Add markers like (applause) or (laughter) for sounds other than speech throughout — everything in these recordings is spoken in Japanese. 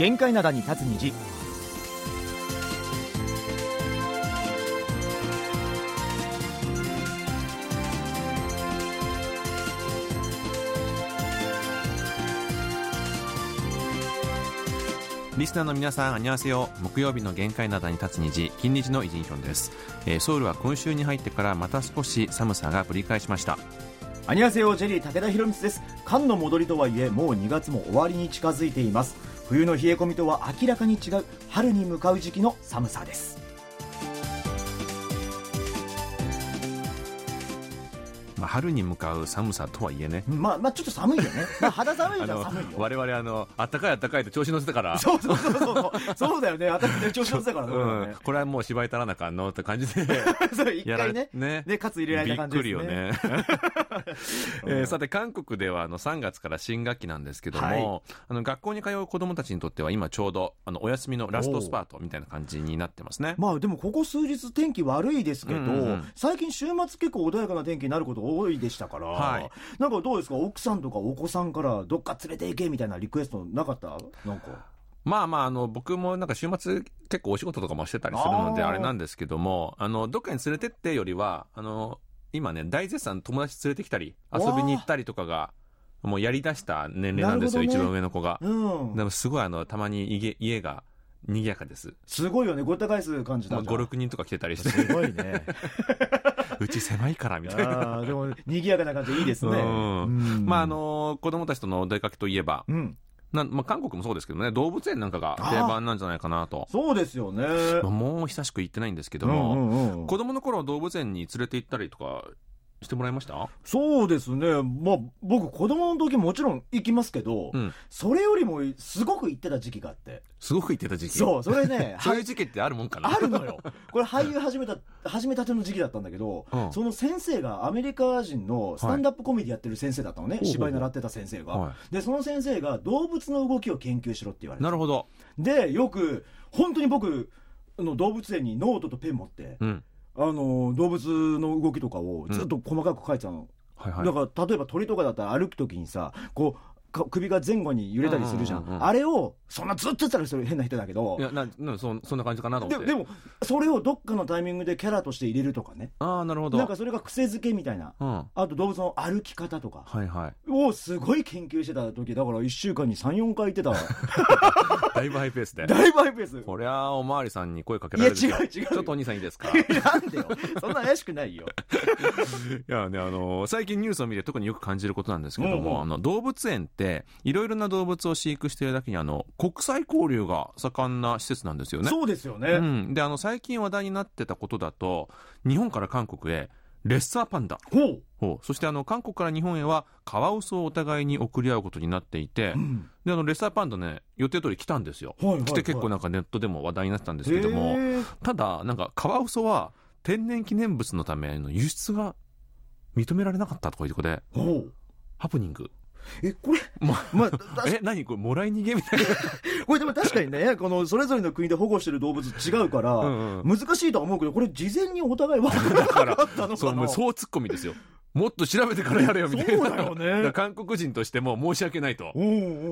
限界灘に立つ虹。リスナーの皆さん、あにわせよ。木曜日の限界灘に立つ虹、金日のイジンヒョンです、えーソウルは今週に入ってからまた少し寒さがぶり返しました。アニュアセヨジェリー武田博光です。寒の戻りとはいえもう2月も終わりに近づいています冬の冷え込みとは明らかに違う春に向かう時期の寒さです。まあ、春に向かう寒さとはいえね。まあまあちょっと寒いよね、まあ、肌寒いじゃ (laughs) 寒いよ。我々あの、あったかいあったかいと調子乗せてから、そうそうそうそう。そうだよね。私ね調子乗ってたからね。うん、これはもう芝居足らなあかんのって感じで、(laughs) そう一回ね。ね。でかつ入れられた感じですね。びっくりよね。(laughs) えーさて、韓国ではあの3月から新学期なんですけども、はい。あの学校に通う子供たちにとっては今ちょうどあのお休みのラストスパートみたいな感じになってますね。まあでもここ数日天気悪いですけど、うんうんうん。最近週末結構穏やかな天気になること多いでしたから、はい。なんかどうですか？奥さんとかお子さんからどっか連れて行けみたいなリクエストなかった？なんか。まあまあ、あの、僕もなんか週末結構お仕事とかもしてたりするのであれなんですけども、あの、どっかに連れてってよりは、あの、今ね、大絶賛友達連れてきたり、遊びに行ったりとかが、もうやり出した年齢なんですよ、ね。一番上の子が。うん。でもすごいあの、たまに家家が賑やかです。すごいよね。ごった返す感じだ。まあ、5、6人とか来てたりして、すごいね。(laughs) うち狭いからみたいな。でも賑やかな感じでいいですね。うん。うん。まああの子供たちとのお出かけといえば、うんなんまあ、韓国もそうですけどね、動物園なんかが定番なんじゃないかなと。そうですよねまあもう久しく行ってないんですけどうんも、うんうん子供の頃動物園に連れて行ったりとかしてもらいました？そうですねまあ僕子供の時もちろん行きますけど、うん。それよりもすごく行ってた時期があってすごく行ってた時期？そうそれね (laughs) そういう時期ってあるもんかなあるのよ。これ俳優始めた、始めたての時期だったんだけど、うんその先生がアメリカ人のスタンダップコメディやってる先生だったのね。ほうほう芝居習ってた先生が、はで、その先生が動物の動きを研究しろって言われて。なるほど。で、よく、本当に僕、あの動物園にノートとペン持って、うん。あの、動物の動きとかをずっと細かく書いてたの。はいはい。だから、例えば鳥とかだったら歩くときにさ、こう、か首が前後に揺れたりするじゃん。うんうんうんうんあれを、そんなずっと言ったらそれ変な人だけどい、や、な、なそそんな感じかなと思って。ででも、それをどっかのタイミングでキャラとして入れるとかね。ああ、なるほど。なんかそれが癖づけみたいな。うん。はあと動物の歩き方とかいはい。をすごい研究してた時、だから1週間に3、4回行ってたわ。(laughs) だいぶハイペースで。だいぶハイペース。こりゃあ、おまわりさんに声かけられるいや違う違うちょっとお兄さんいいですか？いなんでよ。そんな怪しくないよ。(laughs) やね、あの、最近ニュースを見て特によく感じることなんですけども、うんうんあの、動物園って、いろいろな動物を飼育しているだけに、あの、国際交流が盛んな施設なんですよね。そうですよね。うん。で、あの、最近話題になってたことだと、日本から韓国へ、レッサーパンダ。ほう。ほうそしてあの、韓国から日本へは、カワウソをお互いに送り合うことになっていて、うんで、あの、レッサーパンダね、予定通り来たんですよ。はいはいはい来て結構なんかネットでも話題になってたんですけども、ただ、なんか、カワウソは、天然記念物のための輸出が認められなかったとかいうことで、ほう。ハプニング。え、これ、ままあ、だ (laughs) え、何？これ、もらい逃げみたいな。(laughs) これでも確かにね、このそれぞれの国で保護してる動物違うから、うんう難しいとは思うけど、これ事前にお互い分からなかったのそう、かな。もうそうツッコミですよ。もっと調べてからやれよ、みたいな。そうだよね韓国人としても申し訳ないと。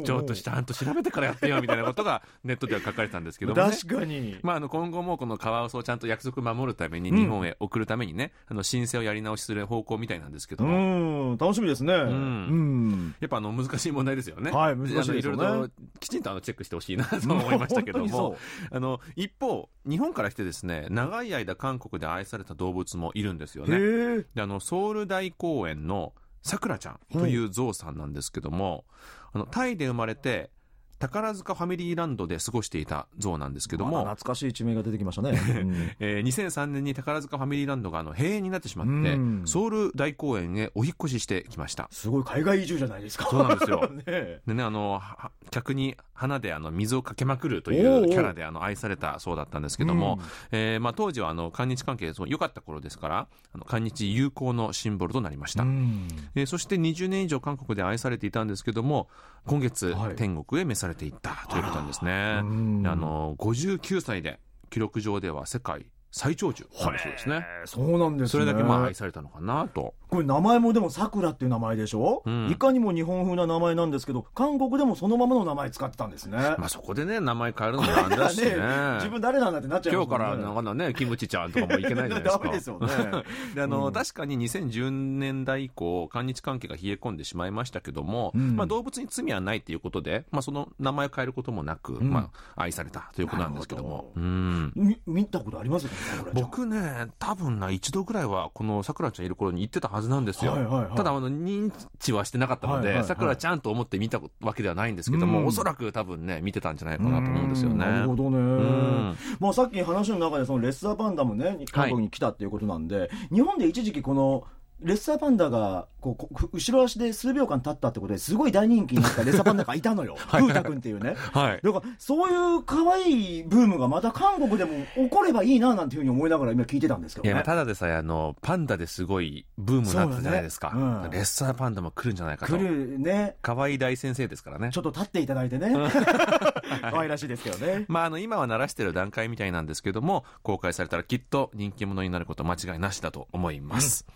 ちょっとちゃんと調べてからやってよ、みたいなことがネットでは書かれてたんですけども、ね。確かに。まあ、あの、今後もこのカワウソをちゃんと約束守るために、うん日本へ送るためにね、あの、申請をやり直しする方向みたいなんですけどうも、ん、楽しみですね。うん。やっぱあの、難しい問題ですよね。はい難しいねいろいろと、きちんとあの、チェックしてほしいな (laughs) と思いましたけどもに、あの、一方、日本から来てですね、長い間韓国で愛された動物もいるんですよ。ね。で、あの、ソウル大公園のさくらちゃんというゾウさんなんですけども、あの、タイで生まれて、宝塚ファミリーランドで過ごしていたゾウなんですけども、懐かしい地名が出てきましたね。う (laughs) んえー2003年に宝塚ファミリーランドがあの閉園になってしまって、うんソウル大公園へお引っ越ししてきました。すごい海外移住じゃないですか。そうなんですよ (laughs) ねえでね、あの、は客に花であの水をかけまくるといおうキャラであの愛されたそうだったんですけども、えーまあ、当時はあの韓日関係良かった頃ですから、あの韓日友好のシンボルとなりました。うんえーそして20年以上韓国で愛されていたんですけども、今月、はい天国へ召されていったということなんですね。あの、59歳で記録上では世界最長寿そうですね。そうなんですね。それだけまあ愛されたのかなと。これ名前もでもさくらっていう名前でしょ、うんいかにも日本風な名前なんですけど、韓国でもそのままの名前使ってたんですね。まあそこでね、名前変えるのもなんだしね。(laughs) 自分誰なんだってなっちゃいま今日すもんね。からなんかね、キムチちゃんとかもいけないじゃないですか。(laughs) ですよね。(laughs) であの、うん確かに2010年代以降、韓日関係が冷え込んでしまいましたけども、うんまあ、動物に罪はないということで、まあ、その名前を変えることもなく、んまあ、愛されたということなんですけども。なるほうんみ見たことあります僕ね、多分な、一度ぐらいは、このさくらちゃんいる頃に行ってたはずなんですよ。はいはいはいただ、あの、認知はしてなかったので、はいはいはいさくらちゃんと思って見たわけではないんですけども、うんおそらく多分ね、見てたんじゃないかなと思うんですよね。なるほどね。んまあさっき話の中でそのレッサーパンダもね、韓国に来たっていうことなんで、日本で一時期この、レッサーパンダがこう後ろ足で数秒間立ったってことですごい大人気になったレッサーパンダがいたのよ。風太くんっていうね。はい。だからそういう可愛いブームがまた韓国でも起こればいいななんていうふうに思いながら今聞いてたんですけどね。ただでさえ、あの、パンダですごいブームになったじゃないですか。ねうんレッサーパンダも来るんじゃないかと。来るね。可愛い大先生ですからねち。ょっと立っていただいてね。(laughs) 可愛らしいですけどね。まあ、あの、今は慣らしてる段階みたいなんですけども、公開されたらきっと人気者になること間違いなしだと思います。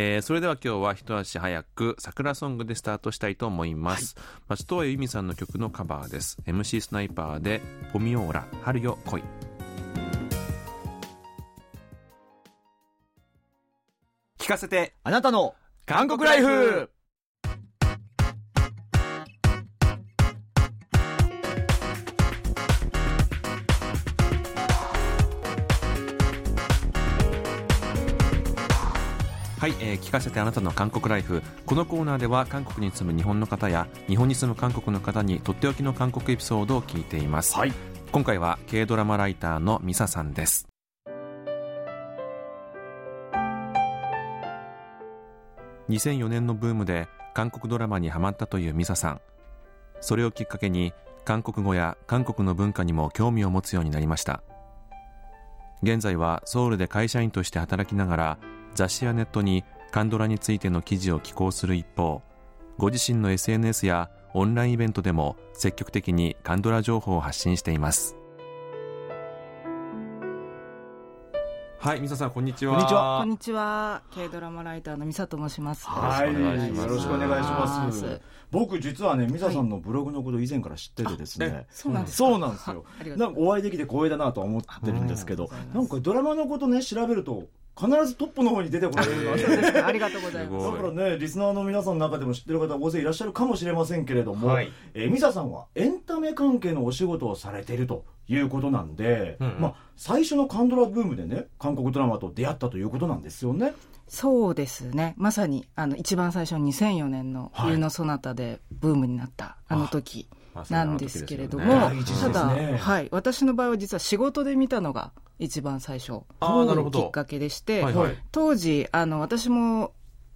えーそれでは今日は一足早く桜ソングでスタートしたいと思います。松任谷由実さんの曲のカバーです。MC スナイパーで、ポミオーラ、春よ来い。聞かせて、あなたの韓国ライフはい、えー聞かせてあなたの韓国ライフ。このコーナーでは韓国に住む日本の方や日本に住む韓国の方にとっておきの韓国エピソードを聞いています、はい。今回は軽ドラマライターのミサさんです。2004年のブームで韓国ドラマにハマったというミサさん。それをきっかけに韓国語や韓国の文化にも興味を持つようになりました。現在はソウルで会社員として働きながら雑誌やネットにカンドラについての記事を寄稿する一方ご自身の SNS やオンラインイベントでも積極的にカンドラ情報を発信しています。はいミサさんこんにちはこんにちはこんにちは。軽ドラマライターのミサと申します。はい。よろしくお願いします。僕実はね、ミサさんのブログのこと以前から知っててですね。そうなんですか。そうなんですよ。なんかお会いできて光栄だなとは思ってるんですけどなんかドラマのことね、調べると、必ずトップの方に出てこられる (laughs) ありがとうございます (laughs) だからね、リスナーの皆さんの中でも知ってる方大勢いらっしゃるかもしれませんけれども、はいえーミサさんはエンタメ関係のお仕事をされているということなんで、うんうん。まあ、最初のカンドラブームでね、韓国ドラマと出会ったということなんですよね。そうですね。まさに、あの、一番最初2004年のはい。冬のソナタでブームになった、あの時まあそれはなんですけれども、あの時ですよね。ただ、はい、私の場合は実は仕事で見たのが一番最初きっかけでして、はいはい。当時あの私も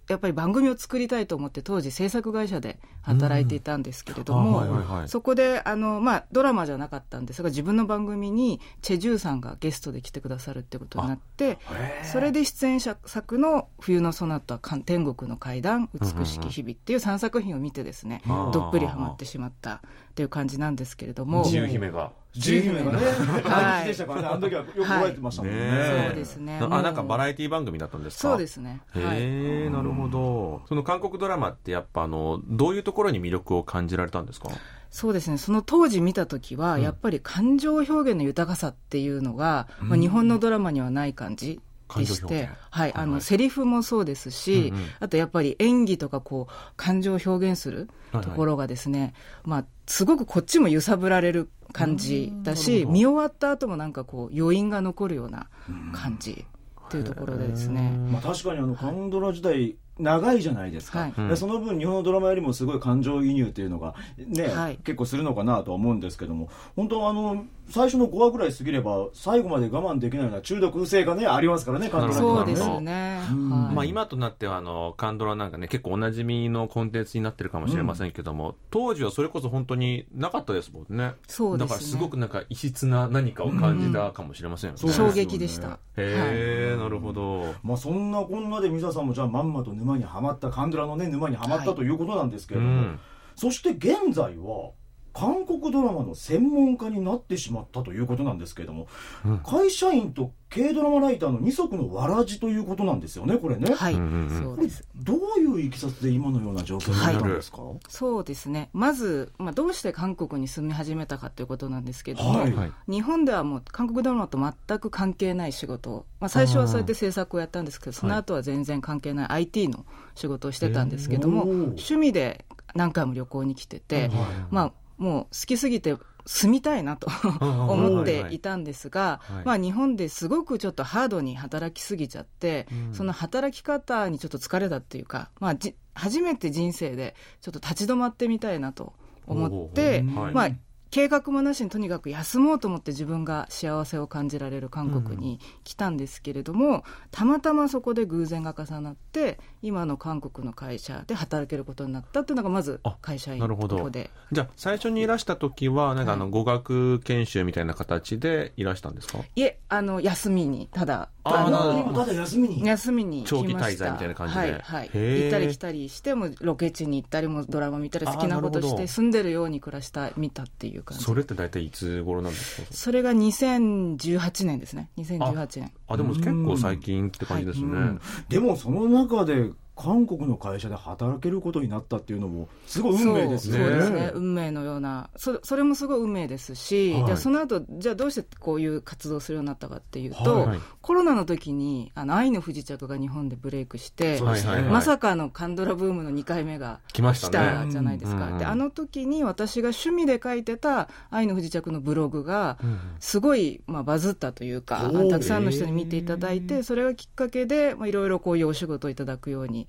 やっぱり番組を作りたいと思って当時制作会社で働いていたんですけれども、はいはいはいそこであの、まあ、ドラマじゃなかったんですが自分の番組にチェ・ジュさんがゲストで来てくださるってことになってそれで出演者作の「冬のソナタ」「天国の階段」「美しき日々」っていう3作品を見てですね、うんどっぷりハマってしまったっていう感じなんですけれども。自由姫が自由姫がね、はい大でした。からね、あの時はよく覚えてましたもんね。ねそうですね。あなんかバラエティ番組だったんですか？そうですね。はい。へえ、なるほど。その韓国ドラマってやっぱあの、どういうところに魅力を感じられたんですか？そうですね。その当時見た時は、やっぱり感情表現の豊かさっていうのが、まあ、日本のドラマにはない感じでしてはい、あの、はいはい。セリフもそうですし、うんうん。あとやっぱり演技とかこう、感情を表現するところがですね、まあ、すごくこっちも揺さぶられる感じだし、見終わった後もなんかこう、余韻が残るような感じっていうところでですね。まあ、確かにあのカンドラ時代長いじゃないですか、はい。でその分日本のドラマよりもすごい感情移入っていうのがね、はい。結構するのかなとは思うんですけども本当あの最初の5話ぐらい過ぎれば最後まで我慢できないような中毒性がねありますからねカンドラにはねそうですね。うんはいまあ今となってはあの、カンドラなんかね、結構おなじみのコンテンツになってるかもしれませんけども、当時はそれこそ本当になかったですもんね。そうですねだからすごくなんか異質な何かを感じたかもしれませんよね。そうですよね衝撃でした。はいへえ、なるほど。まあ、そんなこんなでミサさんもじゃあまんまと沼にはまったカンドラのね沼にはまったはいということなんですけうれども、ん。そして現在は韓国ドラマの専門家になってしまったということなんですけれども、うん。会社員と軽ドラマライターの二足のわらじということなんですよね、これね。はい。どういういきさつで今のような状況になったんですか、そうですね。まず、まあ、どうして韓国に住み始めたかということなんですけども、はい。はい。日本ではもう韓国ドラマと全く関係ない仕事。を、まあ、最初はそうやって制作をやったんですけど、その後は全然関係ない IT の仕事をしてたんですけども、へー。趣味で何回も旅行に来てて、まあ、もう好きすぎて住みたいなと (laughs) 思っていたんですが、はいまあ、日本ですごくちょっとハードに働きすぎちゃって、うん。その働き方にちょっと疲れたっていうか、まあ、じ初めて人生でちょっと立ち止まってみたいなと思って、まあ、計画もなしにとにかく休もうと思って自分が幸せを感じられる韓国に来たんですけれども、たまたまそこで偶然が重なって今の韓国の会社で働けることになったっていうのがまずあ会社員なるほど。ここで。じゃあ最初にいらした時はなんかあの語学研修みたいな形でいらしたんですか？いえあの休みにただあーなるほど今ただ休みに。休みに来ました。長期滞在みたいな感じで。はいはい、行ったり来たりしてもロケ地に行ったりもドラマ見たり好きなことして住んでるように暮らした見たっていう感じ。それって大体いつ頃なんですか？それが2018年ですね。2018年。あでも結構最近って感じですね、うん。でもその中で韓国の会社で働けることになったっていうのもすごい運命ですね。そうですね。運命のような。そそれもすごい運命ですし、はい。じゃあその後じゃあどうしてこういう活動をするようになったかっていうと、はいコロナの時にあの愛の不時着が日本でブレイクして、はいまさかのカンドラブームの2回目が来ましたじゃないですか、うん。うん。であの時に私が趣味で書いてた「愛の不時着」のブログがうん。すごい、まあ、バズったというかたくさんの人に見ていただいてそれがきっかけでまあいろいろこういうお仕事をいただくように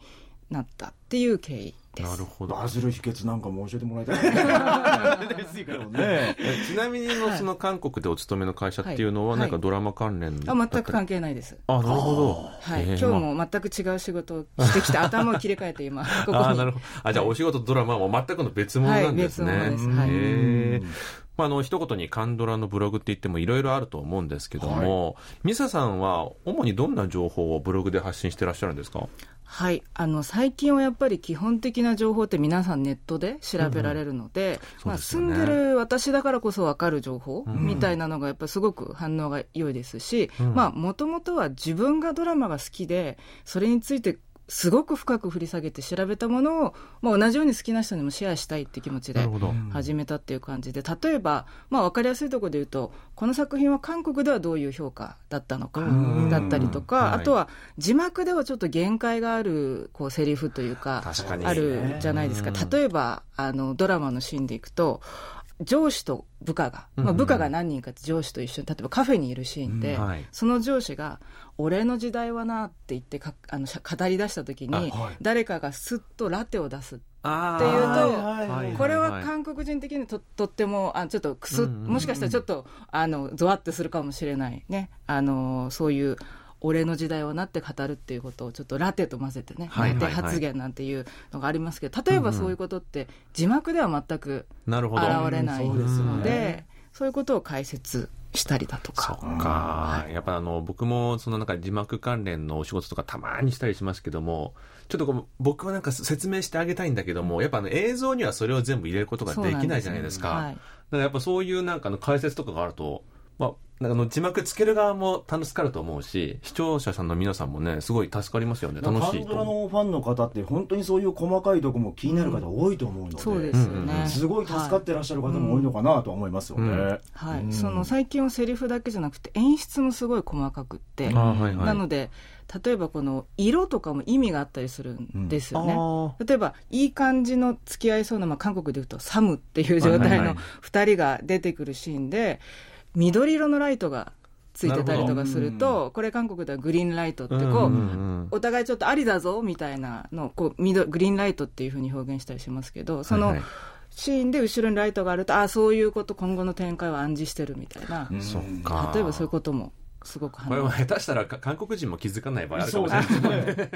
なったっていう経緯です。なるほど。バズる秘訣なんかも教えてもらいたい。ですけどね。え。(laughs) ちなみにのはいその韓国でお勤めの会社っていうのははい。なんかドラマ関連だあ全く関係ないです。あなるほど。はい、えー。今日も全く違う仕事をしてきて頭を切り替えて今 (laughs) ここに。ああなるほど。あじゃあお仕事とドラマはもう全くの別物なんですね、はい別物です。はいへえまあ、あの一言にカンドラのブログって言ってもいろいろあると思うんですけども、ミサさんは主にどんな情報をブログで発信してらっしゃるんですか？はい、あの最近はやっぱり基本的な情報って皆さんネットで調べられるので,、まあ、住んでる私だからこそ分かる情報ん。みたいなのがやっぱりすごく反応が良いですしうん。もともとは自分がドラマが好きでそれについてすごく深く掘り下げて調べたものを、まあ、同じように好きな人にもシェアしたいって気持ちで始めたっていう感じで例えば、まあ、分かりやすいところで言うとこの作品は韓国ではどういう評価だったのかうん。だったりとか、はい。あとは字幕ではちょっと限界があるこうセリフというかあるじゃないですか。うん。例えばあのドラマのシーンでいくと上司と部下が、まあ、うん。部下が何人かって上司と一緒に例えばカフェにいるシーンで、うん。はい。その上司が「俺の時代はな」って言ってかあの語り出した時に、はい。誰かがスッとラテを出すあっていうとこれは韓国人的にととってもあちょっとくす、うんうんうん。もしかしたらちょっとあのゾワッとするかもしれないね。あのそういう俺の時代をなって語るっていうことをちょっとラテと混ぜてね、はいはいはい。ラテ発言なんていうのがありますけど例えばそういうことって字幕では全く現れないそうですよので,、ねそういうことを解説したりだとか。そっか、やっぱあの僕もそのなんか字幕関連のお仕事とかたまにしたりしますけどもちょっとこう僕はなんか説明してあげたいんだけどもやっぱあの映像にはそれを全部入れることができないじゃないですか。そうなんだからやっぱそういうなんかの解説とかがあると、まあ、なんかあの字幕つける側も楽しかると思うし視聴者さんの皆さんもねすごい助かりますよね。楽しパンドラのファンの方って本当にそういう細かいとこも気になる方多いと思うので、そうですようん。うんね。すごい助かってらっしゃる方も多いのかなとは思いますよね。うんはい、うん。その最近はセリフだけじゃなくて演出もすごい細かくって、はいはい。なので例えばこの色とかも意味があったりするんですよね。あー。例えばいい感じの付き合いそうな、まあ、韓国でいうとサムっていう状態のはいはいはい。2人が出てくるシーンで緑色のライトがついてたりとかするとこれ韓国ではグリーンライトってこう、お互いちょっとありだぞみたいなのをこう緑グリーンライトっていうふうに表現したりしますけどその、シーンで後ろにライトがあるとああそういうこと今後の展開を暗示してるみたいな、例えばそういうこともすごくこれは下手したらか韓国人も気づかない場合あるかもしれない。ですね。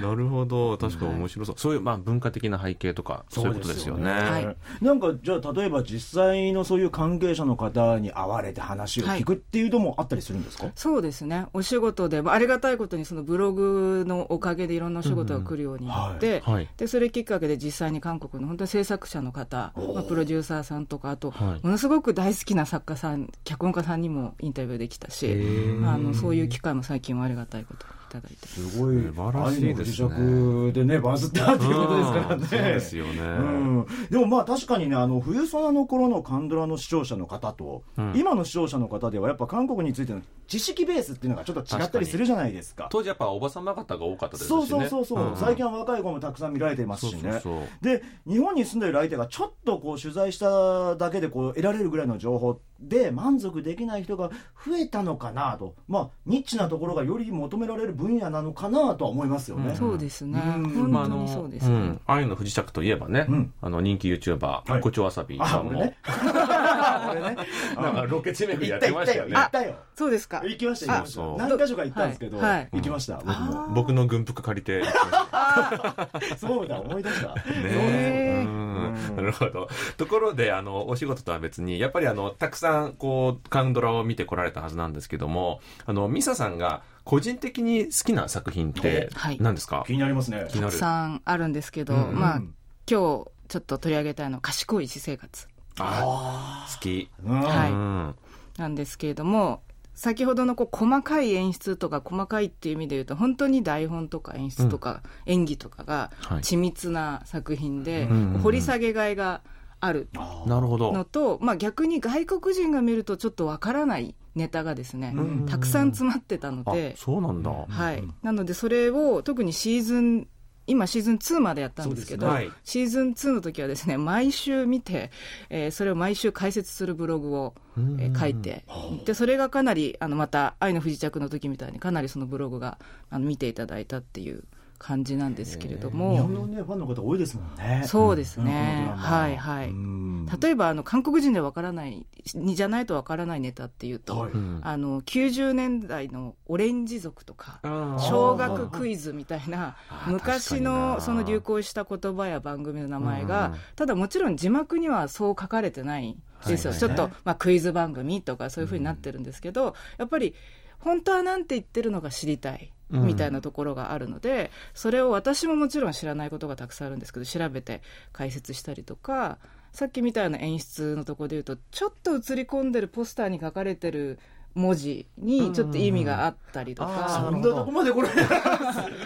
(laughs) なるほど。確かに面白そう、そういうまあ文化的な背景とかそういうことですよね。はい。なんかじゃあ例えば実際のそういう関係者の方に会われて話を聞くっていうのもあったりするんですか、そうですね。お仕事で、まあありがたいことにそのブログのおかげでいろんなお仕事が来るようになって、はい。でそれきっかけで実際に韓国の本当に制作者の方、まあ、プロデューサーさんとかあと、はい。ものすごく大好きな作家さん脚本家さんにもインタビューできたしー。あのそういう機会も最近はありがたいこといただいて。すごい。素晴らしいですね。でねバズったっていうことですからね、うんそうですよね。うん。でもまあ確かにねあの冬ソナの頃のカンドラの視聴者の方と、うん。今の視聴者の方ではやっぱ韓国についての知識ベースっていうのがちょっと違ったりするじゃないですか。当時やっぱおばさま方が多かったですしね。そうそうそうそう、ん。最近は若い子もたくさん見られてますしね。そうそうそう。で日本に住んでる相手がちょっとこう取材しただけでこう得られるぐらいの情報で満足できない人が増えたのかなと。まあニッチなところがより求められる分野なのかなとは思いますよね、うん。そうですね、うん。本当にそうですね、うん、愛の不時着といえばね、うん。あの人気 YouTuber、はい。コチョワサビさんも、(laughs) ね。なんかロケ地巡りやっ行ってたましたよね。行ったよ。そうですか。行きました行きました。何箇所か行ったんですけど、はいはい。行きました。僕も僕の軍服借りて。(laughs) そうだ思い出した。ねなるほど。ところであのお仕事とは別にやっぱりあのたくさんこうカンドラを見てこられたはずなんですけどもあのミサさんが個人的に好きな作品ってはい。何ですか、気になりますね。たくさんあるんですけど、うんまあ今日ちょっと取り上げたいのは賢い私生活。あ好き、うん。はい。うんなんですけれども先ほどのこう細かい演出とか細かいっていう意味で言うと本当に台本とか演出とか演技とかがはい。緻密な作品で、掘り下げがいがあるなるほど。のと、まあ、逆に外国人が見るとちょっとわからないネタがですね、うん。たくさん詰まってたのあで、そうなんだ、はい、なのでそれを特にシーズン今シーズン2までやったんですけどね。はい。シーズン2の時はですね (laughs) 毎週見て、えーそれを毎週解説するブログを、えー書いてでそれがかなりあのまた「愛の不時着」の時みたいにかなりそのブログがあの見ていただいたっていう感じなんですけれど日も本のねファンの方多いですもんね。そうですね、うん。はいはい、うん。例えばあの韓国人でわからないにじゃないとわからないネタっていうと、はい。うん。あの90年代のオレンジ族とか小学クイズみたいな昔のその流行した言葉や番組の名前うんがただもちろん字幕にはそう書かれてないですよ、はい。ちょっと、まあ、クイズ番組とかそういうふうになってるんですけど、やっぱり本当はなんて言ってるのか知りたいみたいなところがあるので、それを私ももちろん知らないことがたくさんあるんですけど調べて解説したりとかさっきみたいな演出のところで言うとちょっと映り込んでるポスターに書かれてる文字にちょっと意味があったりとうんうんうんか。そんなとこまでこれす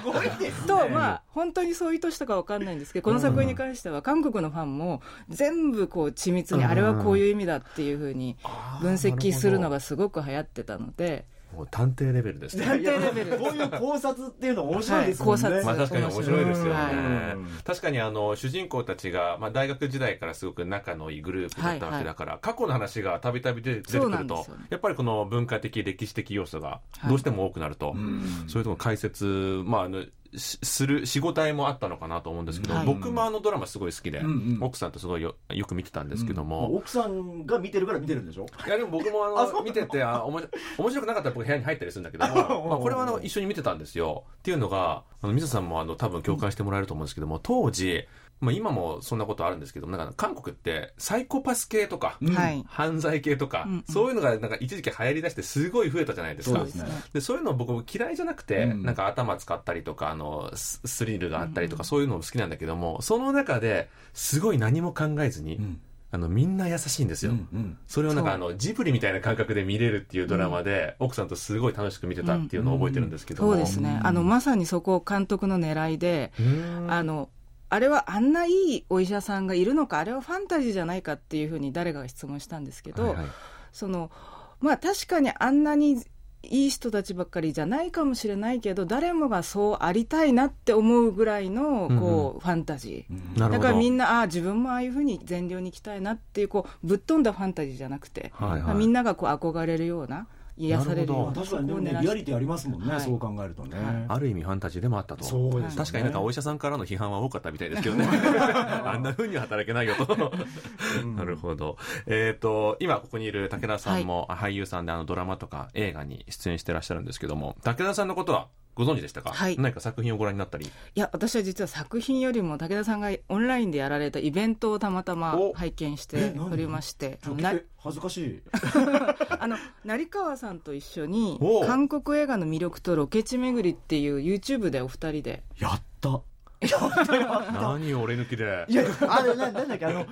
ごいですね。と、まあ、本当にそういう意図したかわかんないんですけど、この作品に関しては、韓国のファンも、全部こう、緻密に、あれはこういう意味だっていうふうに、分析するのがすごごく流行ってたので、もう探偵レベルですね。探偵レベル。こういう考察っていうの面白いですね、はい考察。まあ確かに面白いですよね。は。確かにあの主人公たちが、まあ、大学時代からすごく仲のいいグループだったわけだから、過去の話がたびたび出てくるとやっぱりこの文化的歴史的要素がはいどうしても多くなると、ん。そういうところ解説、まあ、あのしする仕事もあったのかなと思うんですけど、はい。僕もあのドラマすごい好きで、うんうん。奥さんとすごいよよく見てたんですけどまあも、奥さんが見てるから見てるんでしょ？いやでも僕もあのの？見ててあおもし面白くなかったら僕部屋に入ったりするんだけど (laughs) も、まあ、これはあの一緒に見てたんですよ。っていうのがあの水田さんもあの多分共感してもらえると思うんですけども当時、まあ、今もそんなことあるんですけどもなんか韓国ってサイコパス系とか、うん。はい。犯罪系とか、うんうん。そういうのがなんか一時期流行りだしてすごい増えたじゃないですか。そうですね。でそういうの僕嫌いじゃなくて、うん。なんか頭使ったりとかあのススリルがあったりとか、そういうのも好きなんだけどもその中ですごい何も考えずに、うん。あのみんな優しいんですよ、うんうん。それをなんかあのジブリみたいな感覚で見れるっていうドラマで、奥さんとすごい楽しく見てたっていうのを覚えてるんですけども、そうですね。あの、まさにそこ監督の狙いで、あの、あれはあんないいお医者さんがいるのか、あれはファンタジーじゃないかっていうふうに誰かが質問したんですけど、はいはい。そのまあ確かにあんなにいい人たちばっかりじゃないかもしれないけど誰もがそうありたいなって思うぐらいのこう、ファンタジー。だからみんなああ自分もああいうふうに善良に生きたいなっていうこうぶっ飛んだファンタジーじゃなくて、はいはい。まあみんながこう憧れるような癒されるような確かにでもねリアリティありますもんね、はい。そう考えるとね、はい。ある意味ファンタジーでもあったと。そうですよね。確かになんかお医者さんからの批判は多かったみたいですけどね。(laughs) あんな風には働けないよと。なるほど。えっ、と今ここにいる武田さんも俳優さんであのドラマとか映画に出演してらっしゃるんですけども武田さんのことは？ご存知でしたか、はい。何か作品をご覧になったり？いや私は実は作品よりも武田さんがオンラインでやられたイベントをたまたまお。拝見しておりまして。恥ずかしい。(laughs) あの成川さんと一緒にお。韓国映画の魅力とロケ地巡りっていう YouTube でお二人で。やった。何を俺抜きで。いやあれななんだっけ？あの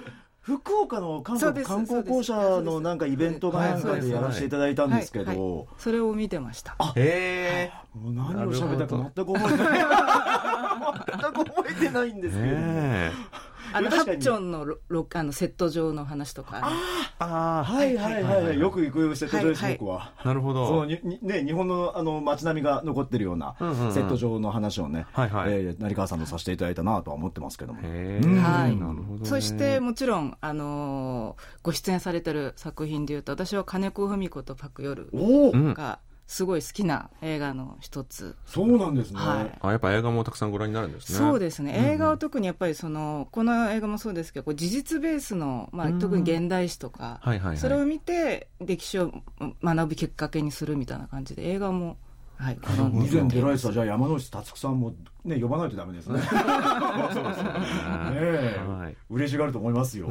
福岡の韓国観光公社のなんかイベントかなんかでやらせていただいたんですけはいはいどそれを見てました。へえもう何を喋ったか全く覚えてない全く覚えてないんですけど、ねあのハ確かに。ッチョンのロロあのセット上の話とか。あはいはいはいはい。よく行くセット場です、は。いはい僕はあなるほど。そのににね、日本のあの街並みが残ってるようなセット上の話をね、はいはい。えー成川さんとさせていただいたなとは思ってますけども。はいなるほどね。そしてもちろん、あのーご出演されてる作品でいうと私は金子文子とパク・ヨルおお、すごい好きな映画の一つ、そうなんですね。はい。あやっぱ映画もたくさんご覧になるんですね。そうですね、映画は特にやっぱりそのこの映画もそうですけどこう事実ベースの、まあ、うん特に現代史とか、はいはいはい。それを見て歴史を学ぶきっかけにするみたいな感じで映画も、はい、以で前出られてたじゃあ山之内達夫さんもね呼ばないとダメですね。(laughs) ねえ、はい嬉しがると思いますよ。う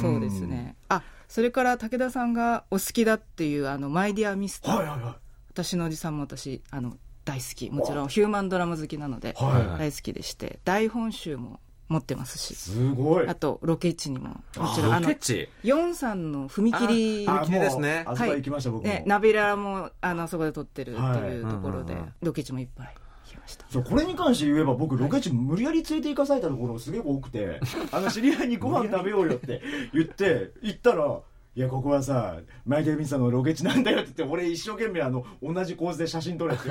そうですね。あそれから武田さんがお好きだっていう「あのマイ・ディア・ミスター」はいはいはい。私のおじさんも私あの大好き。もちろんヒューマンドラマ好きなので、はい大好きでして台本集も持ってますし。すごい。あとロケ地にももちろんあのロケ地？ヨンさんの踏切あ踏切ですね。もうあそこ行きました、僕も。ね、ナビレラもあのそこで撮ってるってはい。いうところで、ロケ地もいっぱい行きました。そうこれに関して言えば僕ロケ地無理やり連れて行かされたところすげえ多くてあの知り合いにご飯食べようよって言って行ったらいやここはさマイケル・ミンさんのロケ地なんだよって言って俺一生懸命あの同じ構図で写真撮れって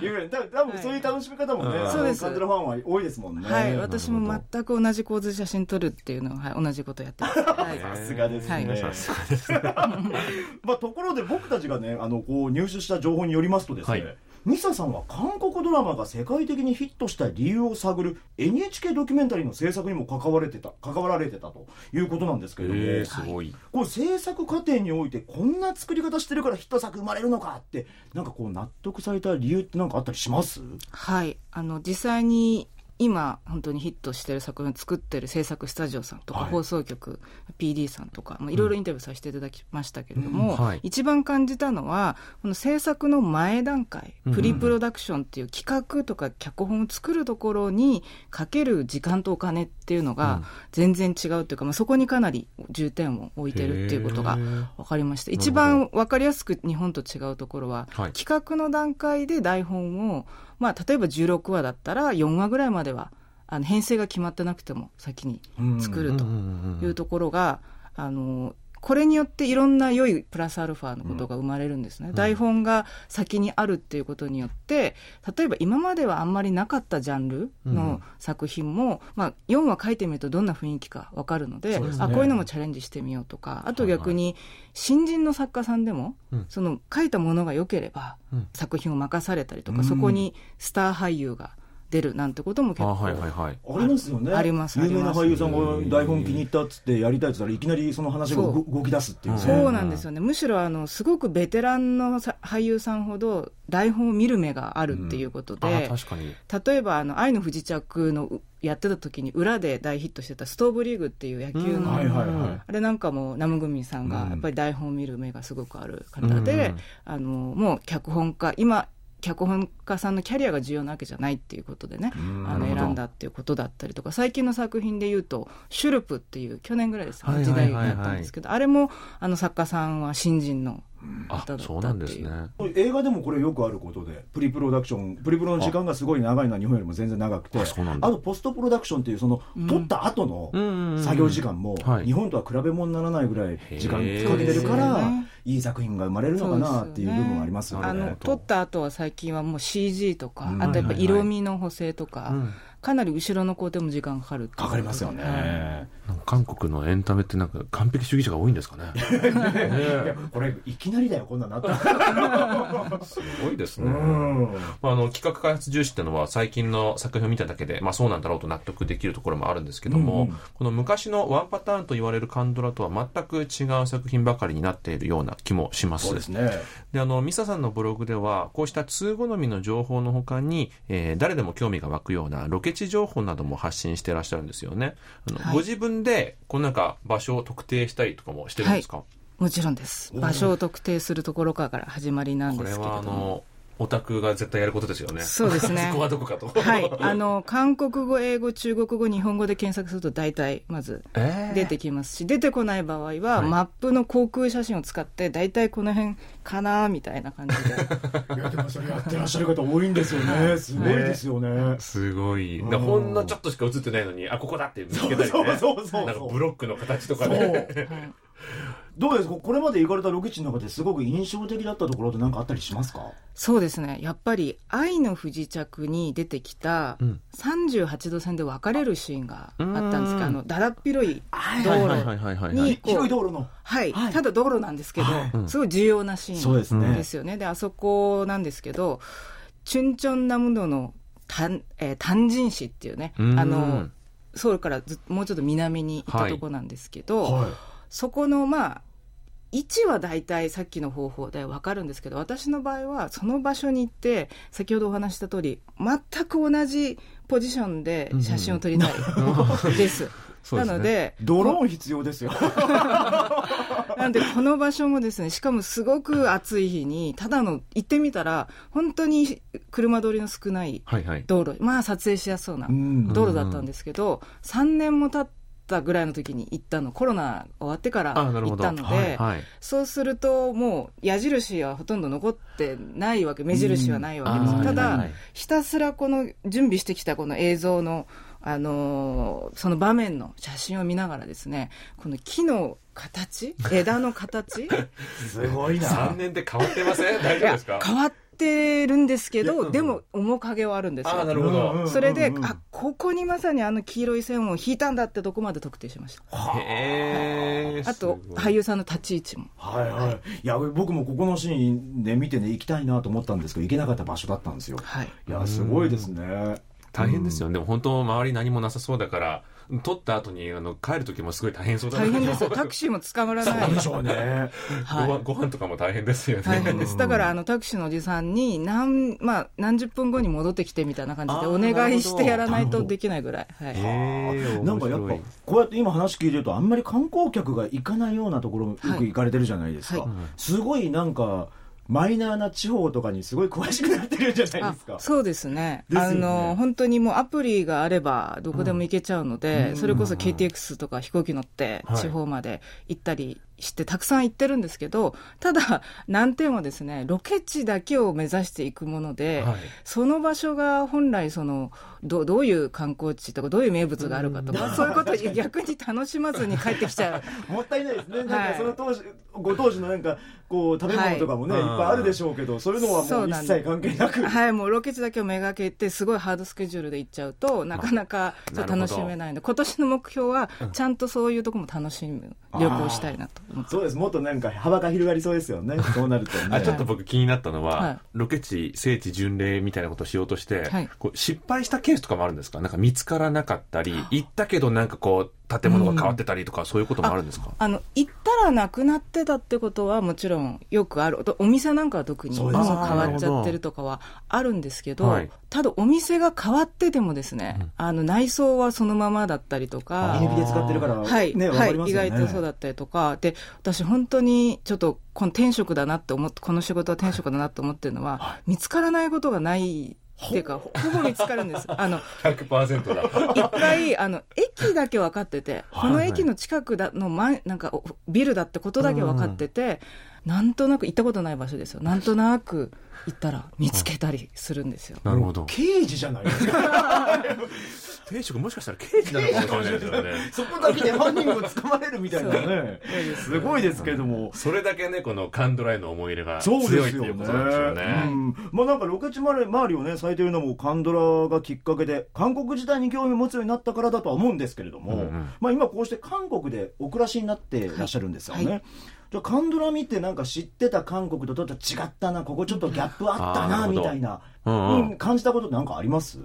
言われて (laughs) 多分多分そういう楽しみ方もね、そうです。カンドラファンは多いですもんね。はい、私も全く同じ構図で写真撮るっていうのは、はい、同じことやってます、(laughs) はい。さすがですね、はい。さすがですね。(laughs) まあ、ところで僕たちがねあのこう入手した情報によりますとですね、はいミサさんは韓国ドラマが世界的にヒットした理由を探る NHK ドキュメンタリーの制作にも関われてた関わられてたということなんですけれども、えーすごい。これ制作過程においてこんな作り方してるからヒット作生まれるのかってなんかこう納得された理由って何かあったりします？はい、あの実際に今本当にヒットしてる作品を作ってる制作スタジオさんとか、はい。放送局 PD さんとかまあいろいろインタビューさせていただきましたけれども、うん。はい。一番感じたのはこの制作の前段階うん。プリプロダクションっていう企画とか脚本を作るところにかける時間とお金っていうのうん。が全然違うというか、まあ、そこにかなり重点を置いてるっていうことが分かりました。一番分かりやすく日本と違うところは、はい。企画の段階で台本を、まあ、例えば16話だったら4話ぐらいまではあの編成が決まってなくても先に作るというところが、あのこれによっていろんな良いプラスアルファのことが生まれるんですね、台本が先にあるっていうことによって例えば今まではあんまりなかったジャンルの作品も、まあ、4話書いてみるとどんな雰囲気か分かるのでね。あこういうのもチャレンジしてみようとかあと逆に新人の作家さんでも、うんその書いたものが良ければうん。作品を任されたりとか、うん。そこにスター俳優が出るなんてことも結構あはいはいはい。ありますよね。あります有名な俳優さんが台本気に入ったっつってやりたいっつったらいきなりその話が動き出すっていう。ねそうなんですよね、むしろあのすごくベテランのさ俳優さんほど台本を見る目があるっていうことあで、確かに。例えばあの「愛の不時着」のうやってた時に裏で大ヒットしてた「ストーブリーグ」っていう野球うん。の、はいはいはい。あれなんかもナムグミさんがうんやっぱり台本を見る目がすごくある方で、うん。あのもう脚本家今脚本家さんのキャリアが重要なわけじゃないっていうことでね、うんあの選んだっていうことだったりとか最近の作品でいうと「シュルプ」っていう去年ぐらいですかね時代になったんですけどあれもあの作家さんは新人のあ方だったそうなんですね。っていう映画でもこれよくあることでプリプロダクションプリプロの時間がすごい長いのは日本よりも全然長くてあとポストプロダクションっていうそのうん。撮った後のうんうんうん作業時間もはい。日本とは比べ物にならないぐらい時間かけてるからいい作品が生まれるのかなっていう部分はありますよね。あの撮った後は最近はもう CG とか、うん。あとやっぱはいはいはい。色味の補正とか、うんかなり後ろの工程も時間かかるかかりますよね、はい、韓国のエンタメってなんか完璧主義者が多いんですかね。(laughs) ねこれいきなりだよこんななったすごいですね、まあ、あの企画開発重視っていうのは最近の作品を見ただけで、まあ、そうなんだろうと納得できるところもあるんですけども、うんうん、この昔のワンパターンと言われるカンドラとは全く違う作品ばかりになっているような気もします。そうですね。であのミサさんのブログではこうした通好みの情報のほかに、えー、誰でも興味が湧くようなロケ地情報なども発信していらっしゃるんですよね。あの、はい、ご自分でこのなんか場所を特定したりとかもしてるんですか、はい。もちろんです。場所を特定するところから始まりなんですけれども。これはあの、オタクが絶対やることですよね。そうですね。(laughs) そこはどこかと。はい。(laughs) あの、韓国語、英語、中国語、日本語で検索すると大体、まず、出てきますし、えー、出てこない場合は、はい、マップの航空写真を使って、大体この辺かなみたいな感じで。い (laughs) や、でもそれやってらっしゃる方多いんですよね。すごいですよね。すごい。ほんのちょっとしか映ってないのに、あ、ここだって見つけたりね。そうそうそうなんかブロックの形とかね。どうですか？これまで行かれたロケ地の中ですごく印象的だったところって何かあったりしますか？そうですね。やっぱり「愛の不時着」に出てきた38度線で別れるシーンがあったんですか、あのだらっ広い道路に広い道路の。はい、はい、ただ道路なんですけど、はい、すごい重要なシーンですよね。で、ね、あそこなんですけどチュンチョンナムドのタン、えー、タンジン市っていうねあのソウルからずもうちょっと南に行ったとこなんですけど、はいそこのまあ位置は大体さっきの方法で分かるんですけど私の場合はその場所に行って先ほどお話した通り全く同じポジションで写真を撮りたい (laughs) です。なので、ドローン必要ですよ。(laughs) なので、この場所もですね、しかもすごく暑い日に、ただの、行ってみたら、本当に車通りの少ない道路、はいはい、まあ撮影しやすそうな道路だったんですけど、3年も経って、ったぐらいの時に行ったの。コロナ終わってから行ったので、はいはい、そうするともう矢印はほとんど残ってないわけ。目印はないわけです、ただ、ひたすらこの準備してきたこの映像のあのー、その場面の写真を見ながらですねこの木の形？枝の形？(laughs) すごいな。3年で変わってません？大丈夫ですか？変わってるんですけど、でも面影はあるんですよ。あなるほど。それで、あここにまさにあの黄色い線を引いたんだってとこまで特定しました。へあと俳優さんの立ち位置も。はいはい。いや僕もここのシーンで見てね行きたいなと思ったんですけど行けなかった場所だったんですよ。はい。いやすごいですね。大変ですよね。でも本当周り何もなさそうだから。取った後にあの帰る時もすごい大変そうだ大変ですよ。タクシーも捕まらない。でしょうね、はい、ごご飯とかも大変ですよね。大変です。だからあのタクシーのおじさんに何,、まあ、何十分後に戻ってきてみたいな感じでお願いしてやらないとできないぐらい、はい、なんかやっぱこうやって今話聞いてるとあんまり観光客が行かないようなところよく行かれてるじゃないですか、はい。はい、すごいなんかマイナーな地方とかにすごい詳しくなってるんじゃないですか。そうですね。すねあの、本当にもうアプリがあればどこでも行けちゃうので、うん、それこそ KTX とか飛行機乗って地方まで行ったりしてたくさん行ってるんですけど、ただ難点はですね、ロケ地だけを目指していくもので、はい、その場所が本来その、どどういう観光地とかどういう名物があるかとか、そういうことを逆に楽しまずに帰ってきちゃう。(laughs) もったいないですね。なんかその当時、ご当時のなんか、こう、食べ物とかもね、はい、いっぱいあるでしょうけど、そういうのはもう一切関係なく。はい、もうロケ地だけをめがけて、すごいハードスケジュールで行っちゃうと、なかなか楽しめないので、今年の目標は、ちゃんとそういうとこも楽しむ旅行したいなと思って。そうです。もっとなんか幅が広がりそうですよね。(laughs) そうなると、ね、あ、ちょっと僕気になったのは、はい、ロケ地、聖地巡礼みたいなことをしようとして、はい、こう失敗したケースとかもあるんですか？か見つからなかったり、行ったけどなんかこう、建物が変わってたりとか、うん、そういうこともあるんですか？あの行ったらなくなってたってことはもちろんよくある。お店なんかは特に変わっちゃってるとかはあるんですけど、はい、ただお店が変わっててもですね、うん、あの内装はそのままだったりとか居抜きで使ってるから、はい、ね、はい、意外とそうだったりとか。で私本当にちょっとこの転職だなって思ってこの仕事は転職だなって思ってるのは、はい、見つからないことがないっていうか、(laughs) ほぼ見つかるんです。あの、100%だ。一回、あの、駅だけ分かってて、この駅の近くだの前、なんか、ビルだってことだけ分かってて、なんとなく行ったことない場所ですよなんとなく行ったら見つけたりするんですよ。なるほど。刑事じゃないですか。(laughs) 定職もしかしたら刑事なのかもしれないですよね。(laughs) そこだけで犯人を捕まれるみたいなね。すごいですけども。それだけね、このカンドラへの思い入れがそう強いですよね。っていうことなんでしょうね。うんまあなんかロケ地周りをね、咲いてるのもカンドラがきっかけで、韓国自体に興味を持つようになったからだとは思うんですけれども、うんうんまあ今こうして韓国でお暮らしになっていらっしゃるんですよね。はいはじゃあカンドラ見てなんか知ってた韓国とちょっと違ったな、ここちょっとギャップあったな、みたいな、うんうん。うん感じたことなんかあります？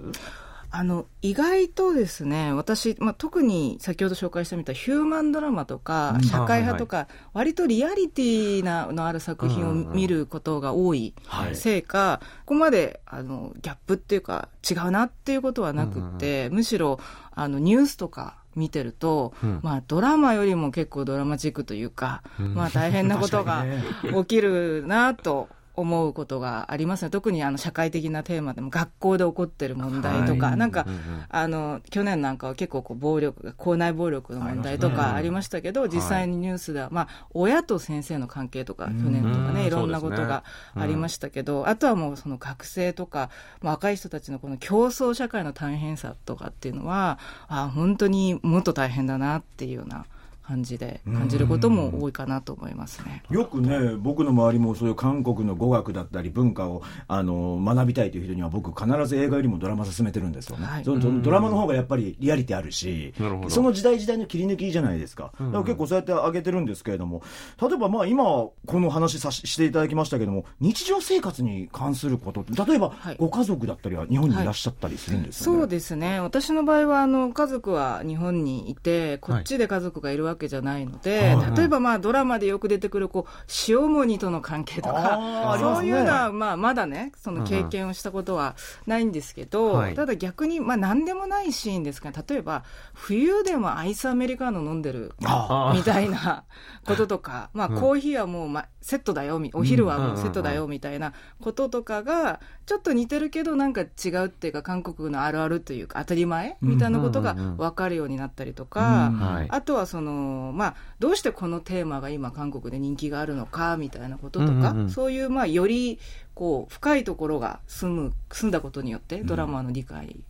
あの意外とですね私、まあ、特に先ほど紹介したみたいなヒューマンドラマとか、うん。社会派とか、割とリアリティなのある作品を見ることが多いはい。せいか、ここまであのギャップっていうか違うなっていうことはなくって、むしろあのニュースとか見てると、うん。まあ、ドラマよりも結構ドラマチックというか、まあ、大変なことが (laughs) 起きるなと思うことがありますね。特にあの社会的なテーマでも学校で起こってる問題とか、はい。なんか、うんうんあの去年なんかは結構こう暴力校内暴力の問題とかありましたけど、実際にニュースでは、まあ、親と先生の関係とか、去年とかうん。ねいろんなことがありましたけど、あとはもうその学生とか、まあ、若い人たちのこの競争社会の大変さとかっていうのはあ本当にもっと大変だなっていうような感じで感じることも多いかなと思いますね。よくね、僕の周りもそういう韓国の語学だったり文化をあの学びたいという人には僕必ず映画よりもドラマ進めてるんですよね。はいドラマの方がやっぱりリアリティあるしなるほど、その時代時代の切り抜きじゃないですか。だから結構そうやって上げてるんですけれども、例えばまあ今この話さししていただきましたけども、日常生活に関することって、例えばはいご家族だったりは日本にいらっしゃったりするんですよね。そうですね私の場合はあの家族は日本にいてこっちで家族がいるわけじゃないので、はい例えばまあドラマでよく出てくるこう塩モニとの関係とかそういうのは、まあ、まだねその経験をしたことはないんですけど、はい。ただ逆に、まあ、何でもないシーンですから例えば冬でもアイスアメリカーノ飲んでるああみたいな (laughs) こととか、まあ、コーヒーはもう、ま、セットだよみ、お昼はもうセットだよみたいなこととかが、ちょっと似てるけど、なんか違うっていうか、韓国のあるあるというか、当たり前みたいなことが分かるようになったりとか。あとはその、まあ、どうしてこのテーマが今、韓国で人気があるのかみたいなこととか、うんうんうん。そういう、まあ、よりこう深いところが住む住んだことによって、ドラマの理解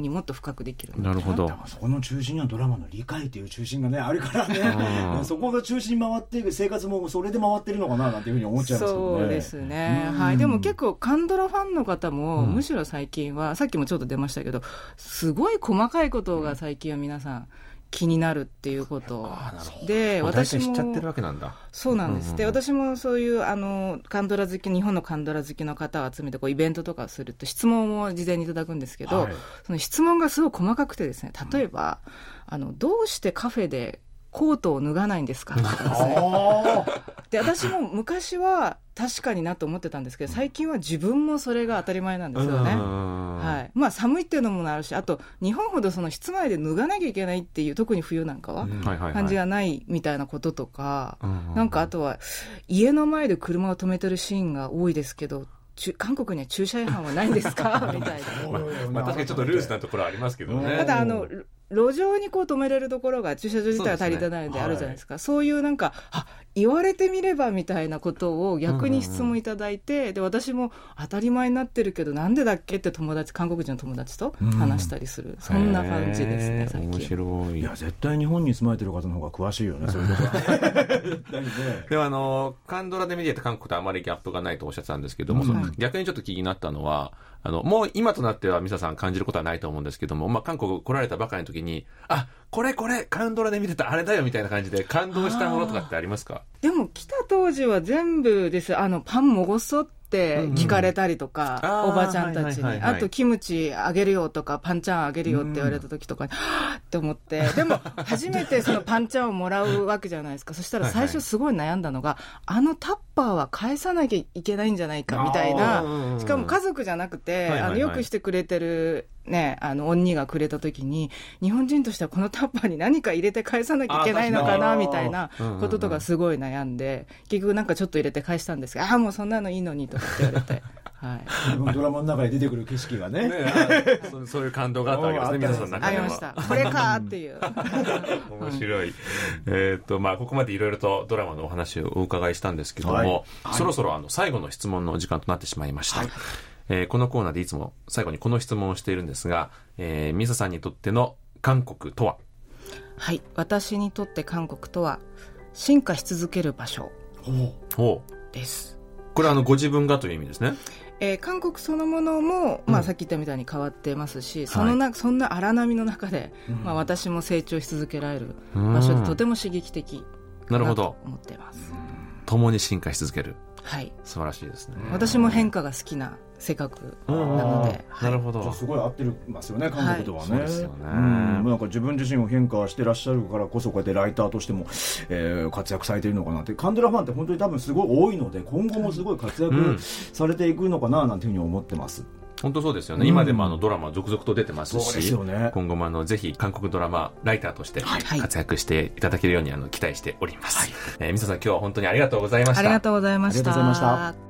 にもっと深くできるなるほど。そこの中心にはドラマの理解という中心がねあるからうんねそこが中心に回っていく生活もそれで回ってるのかななんていうふうに思っちゃいますね。そうですね、うん。はい、でも結構カンドラファンの方も、うん。むしろ最近はさっきもちょっと出ましたけどすごい細かいことが最近は皆さん気になるっていうこと。で私も体知っちゃってるわけなんだ。そうなんです、でうんうんうん。私もそういうあのカンドラ好き日本のカンドラ好きの方を集めてこうイベントとかをすると質問を事前にいただくんですけど、はい。その質問がすごい細かくてですね例えば、あのどうしてカフェでコートを脱がないんですか？(laughs) で私も昔は確かになと思ってたんですけど最近は自分もそれが当たり前なんですよね。ははいまあ、寒いっていうのもあるしあと日本ほどその室内で脱がなきゃいけないっていう特に冬なんかは。感じがないみたいなこととか、なんかあとは家の前で車を止めてるシーンが多いですけど韓国には駐車違反はないんですか？(laughs) みたいな。ままあ確かにちょっとルーズなところありますけどうんね。ただあの路上にこう止めれるところが駐車場自体は足りてないのであるじゃないですか。そういうなんかあ言われてみればみたいなことを逆に質問いただいて、で私も当たり前になってるけどなんでだっけって友達韓国人の友達と話したりする、そんな感じですね最近。白い。いや絶対日本に住まれてる方の方が詳しいよね (laughs) そういうとこ。ろ絶対にねではあの、カンドラで見てて韓国とあまりギャップがないとおっしゃってたんですけども、うん。その逆にちょっと気になったのは、あの、もう今となってはミサさん感じることはないと思うんですけども、まあ韓国来られたばかりの時に、あ、これこれ、カンドラで見てたあれだよみたいな感じで感動したものとかってありますか？でも来た当時は全部です。あのパンもごそって聞かれたりとか、うんうんおばちゃんたちに、はいはいはいはい。あとキムチあげるよとかパンチャンあげるよって言われた時とかに、はぁって思って。でも初めてそのパンチャンをもらうわけじゃないですか。そしたら最初すごい悩んだのがあのタッパーは返さなきゃいけないんじゃないかみたいな。しかも家族じゃなくて、はいはいはい。あのよくしてくれてるね、あの、恩にがくれた時に、日本人としてはこのタッパーに何か入れて返さなきゃいけないのかな、みたいなこととかすごい悩んで、結局なんかちょっと入れて返したんですが、ああ、もうそんなのいいのにとかって言われて。(laughs) はい、ドラマの中で出てくる景色がね。ね (laughs) そそういう感動があったわけですね皆さんの中でもありました。これかっていう。(laughs) 面白い、えっとまあここまでいろいろとドラマのお話をお伺いしたんですけども、はい。はい、そろそろあの最後の質問の時間となってしまいました、はいえー、このコーナーでいつも最後にこの質問をしているんですが、えー、ミサさんにとっての韓国とは？はい。私にとって韓国とは進化し続ける場所。です。これはあのご自分がという意味ですね。えー、韓国そのものも、まあ、さっき言ったみたいに変わってますし、うん、そのなそんな荒波の中で、まあ、私も成長し続けられる場所でとても刺激的なと思ってます。共に進化し続けるはい。素晴らしいですね。私も変化が好きな性格なので、なるほど。すごい合ってますよね韓国とはね、はい、そうですよね、うん、なんか自分自身を変化してらっしゃるからこそこうやってライターとしても、えー、活躍されているのかなって。カンドラファンって本当に多分すごい多いので今後もすごい活躍されていくのかななんていうふうに思ってます、本当そうですよね、うん、今でもあのドラマ続々と出てますし、ね、今後もあのぜひ韓国ドラマライターとして活躍していただけるようにあの期待しております、はい、えー、みささん今日は本当にありがとうございましたありがとうございました。ありがとうございました。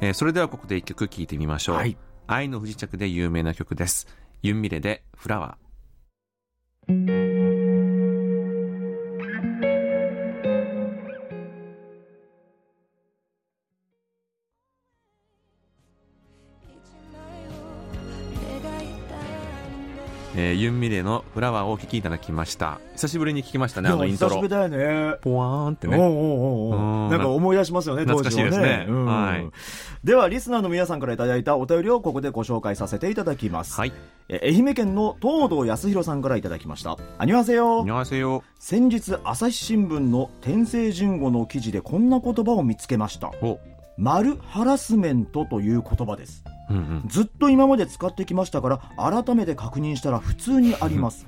えー、それではここで一曲聴いてみましょう、はい、愛の不時着で有名な曲です。ユンミレでフラワーえー、ユンミレのフラワーをお聴きいただきました。久しぶりに聞きましたねあのイントロ。久しぶりだよね。ポワーンってね。おうおうおうなんか思い出しますよね懐かしいですね、うん、はい、ではリスナーの皆さんからいただいたお便りをここでご紹介させていただきます、はい、え愛媛県の東堂康弘さんからいただきました。あにわせよあにわせよ先日朝日新聞の天聖人語の記事でこんな言葉を見つけました。マルハラスメントという言葉ですうんうん、ずっと今まで使ってきましたから改めて確認したら普通にあります。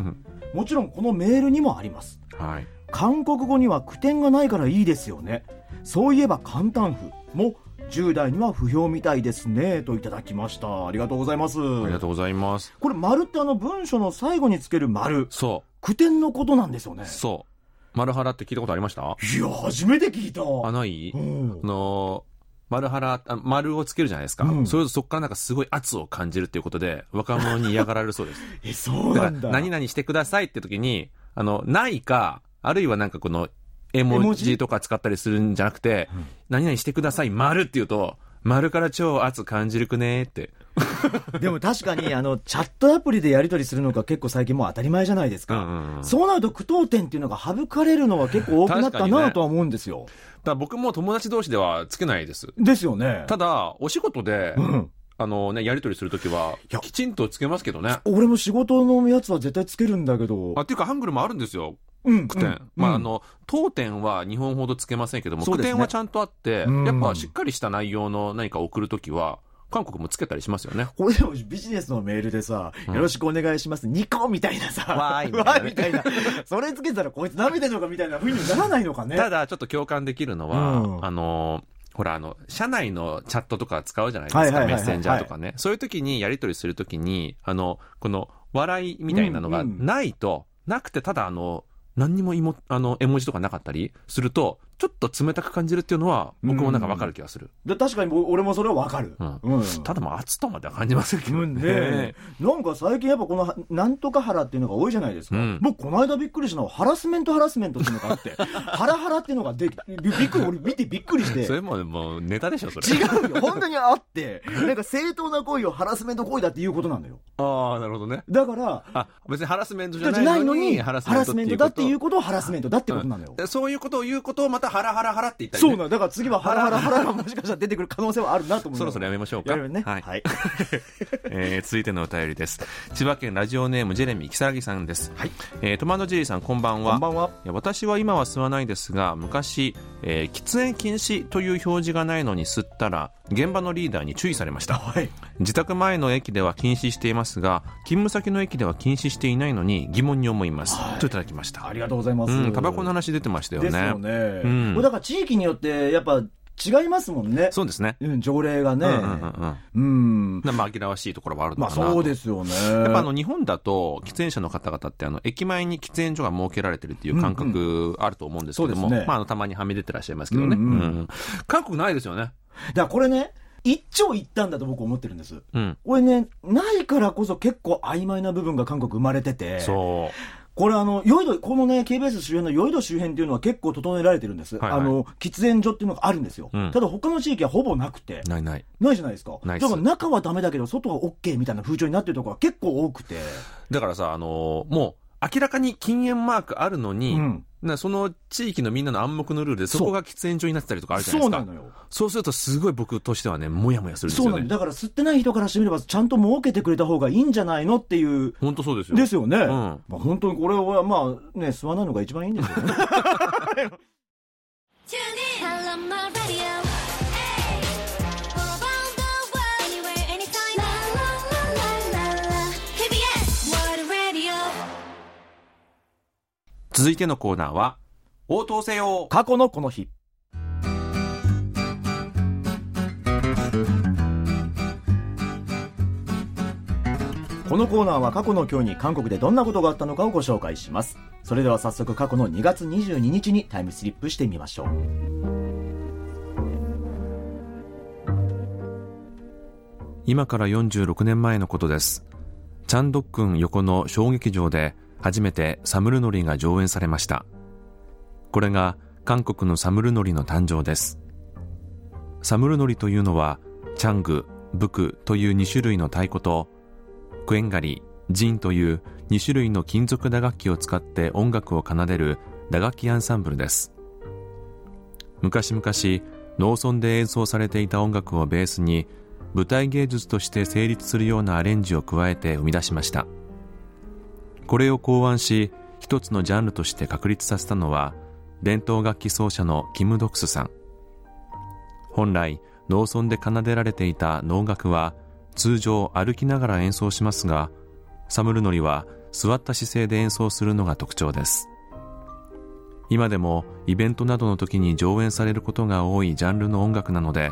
もちろんこのメールにもあります、はい、韓国語には句点がないからいいですよね。そういえば簡単符も10代には不評みたいですねといただきました。ありがとうございます。ありがとうございます。これ丸ってあの文章の最後につける丸。そう。句点のことなんですよね。そう。丸原って聞いたことありました？いや初めて聞いた。あない、うん、あの丸原、丸をつけるじゃないですか。うん、それとそこからなんかすごい圧を感じるっていうことで、若者に嫌がられるそうです。(laughs) え、そうなんだ。何々してくださいって時に、あの、ないか、あるいはなんかこの、絵文字とか使ったりするんじゃなくて、うん、何々してください、丸って言うと、丸から超圧感じるくねって。(laughs) でも確かに、あの、チャットアプリでやり取りするのが結構最近もう当たり前じゃないですか。うんうんうん、そうなると句読点っていうのが省かれるのは結構多くなったなとは思うんですよ。だ僕も友達同士ではつけないです。ですよね。ただ、お仕事で、うん、あのね、やり取りするときは、きちんとつけますけどね。俺も仕事のやつは絶対つけるんだけど。あ、っていうか、ハングルもあるんですよ。うん、句点。うん、まあ、あの、当点は日本ほどつけませんけども、句点はちゃんとあって、やっぱしっかりした内容の何か送るときは、韓国もつけたりしますよね。これでもビジネスのメールでさ、よろしくお願いします。ニコみたいなさ、わーい。わーみたいな。それつけたらこいつ舐めてんのかみたいな風にならないのかね。ただ、ちょっと共感できるのは、うん、あの、ほら、あの、社内のチャットとか使うじゃないですか、メッセンジャーとかね。そういう時にやり取りするときに、あの、この、笑いみたいなのがないと、うんうん、なくて、ただあの、何にもイモあの絵文字とかなかったりすると、ちょっと冷たく感じるっていうのは、僕もなんか分かる気がする。で確かに俺もそれは分かる。うんうん、ただ、まあ、熱とまでは感じませんけどね。なんか最近やっぱこの、なんとか腹っていうのが多いじゃないですか。うん、僕、この間びっくりしたのは、ハラスメントハラスメントっていうのがあって、(laughs) ハラハラっていうのがでびびっくり、俺見てびっくりして。それももうネタでしょ、それ。違うよ。本当にあって、なんか正当な行為をハラスメント行為だっていうことなんだよ。ああ、なるほどね。だから、あ、別にハラスメントじゃないのに、ハラスメントだっていうことをハラスメントだってことなのよ。そういうことを言うことをまたハラハラハラって言ったり、ね、そうなだ。から次はハラハラハラがもしかしたら出てくる可能性はあるなと思うそろそろやめましょうか。ね。はい、はい、(laughs) えー、続いてのお便りです。千葉県ラジオネームジェレミー如月さんです。はい、えー、トマトジェリーさんこんばんは。こんばんは。私は今は吸わないですが昔、えー、喫煙禁止という表示がないのに吸ったら現場のリーダーに注意されました、はい、自宅前の駅では禁止していますが勤務先の駅では禁止していないのに疑問に思います、はい、といただきました。ありがとうございます、タバコの話出てましたよね。ですよね、うん、だから地域によってやっぱ違いますもんね。そうですね。うん、条例がね。うんうんうんうん。うん。まあ紛らわしいところはあるのまあかなと。そうですよね。やっぱあの日本だと喫煙者の方々ってあの駅前に喫煙所が設けられてるっていう感覚あると思うんですけども、そうですねまああのたまにはみ出てらっしゃいますけどね。うんうんうん韓国ないですよね。だからこれね、一長一短だと僕思ってるんです。うん。これね、ないからこそ結構曖昧な部分が韓国生まれてて。そう。これあの、ヨイド、このね、KBS 周辺のヨイド周辺っていうのは結構整えられてるんです。はいはいあの、喫煙所っていうのがあるんですよ。うんただ他の地域はほぼなくて。ないない。ないじゃないですか。ないですだから中はダメだけど、外は OK みたいな風潮になってるところが結構多くて。だからさ、あのーもう、明らかに禁煙マークあるのに、うんなその地域のみんなの暗黙のルールで、そこが喫煙所になってたりとかあるじゃないですか。そうなのよ。そうすると、すごい僕としてはね、もやもやするんですよね。そうなのだから吸ってない人からしてみれば、ちゃんと設けてくれた方がいいんじゃないのっていう。本当そうですよ。ですよね。んまあ、本当にこれはまあね、吸わないのが一番いいんですよね。続いてのコーナーは、応答せよ過去のこの日。このコーナーは過去の今日に韓国でどんなことがあったのかをご紹介します。それでは早速過去の2月22日にタイムスリップしてみましょう。今から46年前のことです。チャンドックン横の小劇場で初めてサムルノリが上演されました。これが韓国のサムルノリの誕生です。サムルノリというのは、チャング、ブクという2種類の太鼓と、クエンガリ、ジンという2種類の金属打楽器を使って音楽を奏でる打楽器アンサンブルです。昔々、農村で演奏されていた音楽をベースに、舞台芸術として成立するようなアレンジを加えて生み出しましたこれを考案し一つのジャンルとして確立させたのは伝統楽器奏者のキム・ドクスさん。本来農村で奏でられていた能楽は通常歩きながら演奏しますがサムルノリは座った姿勢で演奏するのが特徴です。今でもイベントなどの時に上演されることが多いジャンルの音楽なので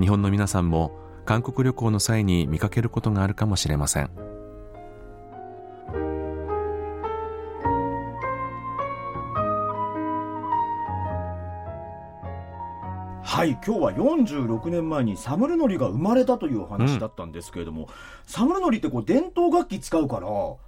日本の皆さんも韓国旅行の際に見かけることがあるかもしれません。はい、今日は46年前にサムルノリが生まれたというお話だったんですけれども、サムルノリってこう伝統楽器使うから、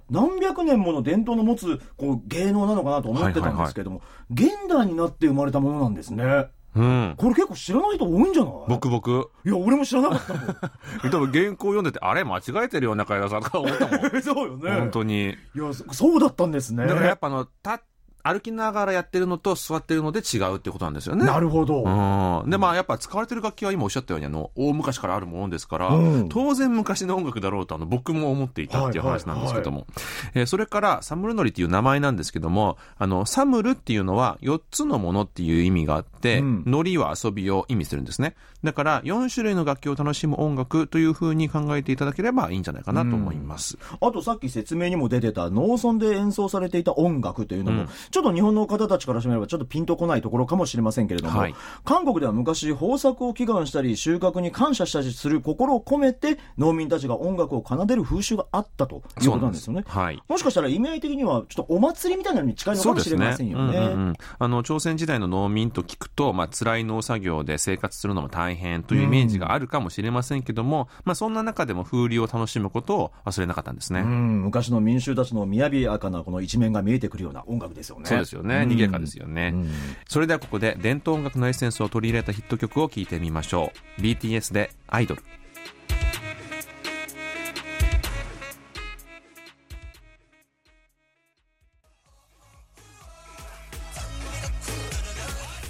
何百年もの伝統の持つこう芸能なのかなと思ってたんですけれども、現代になって生まれたものなんですね。うんこれ結構知らない人多いんじゃない？僕僕いや、俺も知らなかったもん。(laughs) 多分原稿読んでてあれ間違えてるよ中山さんとか思ったもん (laughs) そうよね。本当にいやそ、そうだったんですね。だからやっぱあのた歩きながらやってるのと座ってるので違うってことなんですよね。なるほど。うん、でまあやっぱ使われてる楽器は今おっしゃったようにあの大昔からあるものですから、うん。当然昔の音楽だろうとあの僕も思っていたっていう話なんですけども、えーそれからサムルノリっていう名前なんですけどもあのサムルっていうのは4つのものっていう意味があって、うん。ノリは遊びを意味するんですね。だから4種類の楽器を楽しむ音楽というふうに考えていただければいいんじゃないかなと思います、あとさっき説明にも出てた農村で演奏されていた音楽というのも、うんちょっと日本の方たちからしてみればちょっとピンとこないところかもしれませんけれども、はい韓国では昔豊作を祈願したり収穫に感謝したりする心を込めて農民たちが音楽を奏でる風習があったということなんですよね。はいもしかしたら意味合い的にはちょっとお祭りみたいなのに近いのかもしれませんよね。うんうんうんあの朝鮮時代の農民と聞くと、まあ辛い農作業で生活するのも大変というイメージがあるかもしれませんけども、まあそんな中でも風流を楽しむことを忘れなかったんですね。うん、昔の民衆たちの雅やかなこの一面が見えてくるような音楽ですよね。そうですよね。ん賑やかですよね。うんそれではここで伝統音楽のエッセンスを取り入れたヒット曲を聴いてみましょう。BTS でアイドル。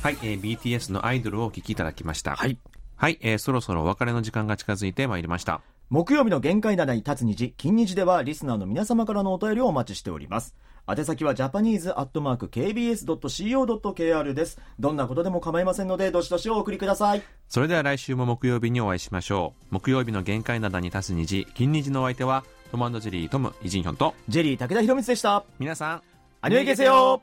はい、えー BTS のアイドルをお聴きいただきました。はい。はい、えーそろそろお別れの時間が近づいてまいりました。木曜日の限界灘に立つ日、金日ではリスナーの皆様からのお便りをお待ちしております。宛先はジャパニーズアットマーク KBS.CO.KR です。どんなことでも構いませんので、どしどしお送りください。それでは来週も木曜日にお会いしましょう。木曜日の限界灘に立つ虹、金虹のお相手は、トムジェリートム、イジンヒョンと、ジェリー武田博光でした。皆さん、アニメゲセよ